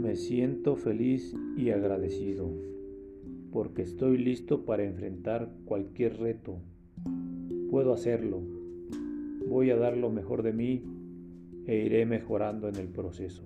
Me siento feliz y agradecido porque estoy listo para enfrentar cualquier reto. Puedo hacerlo. Voy a dar lo mejor de mí e iré mejorando en el proceso.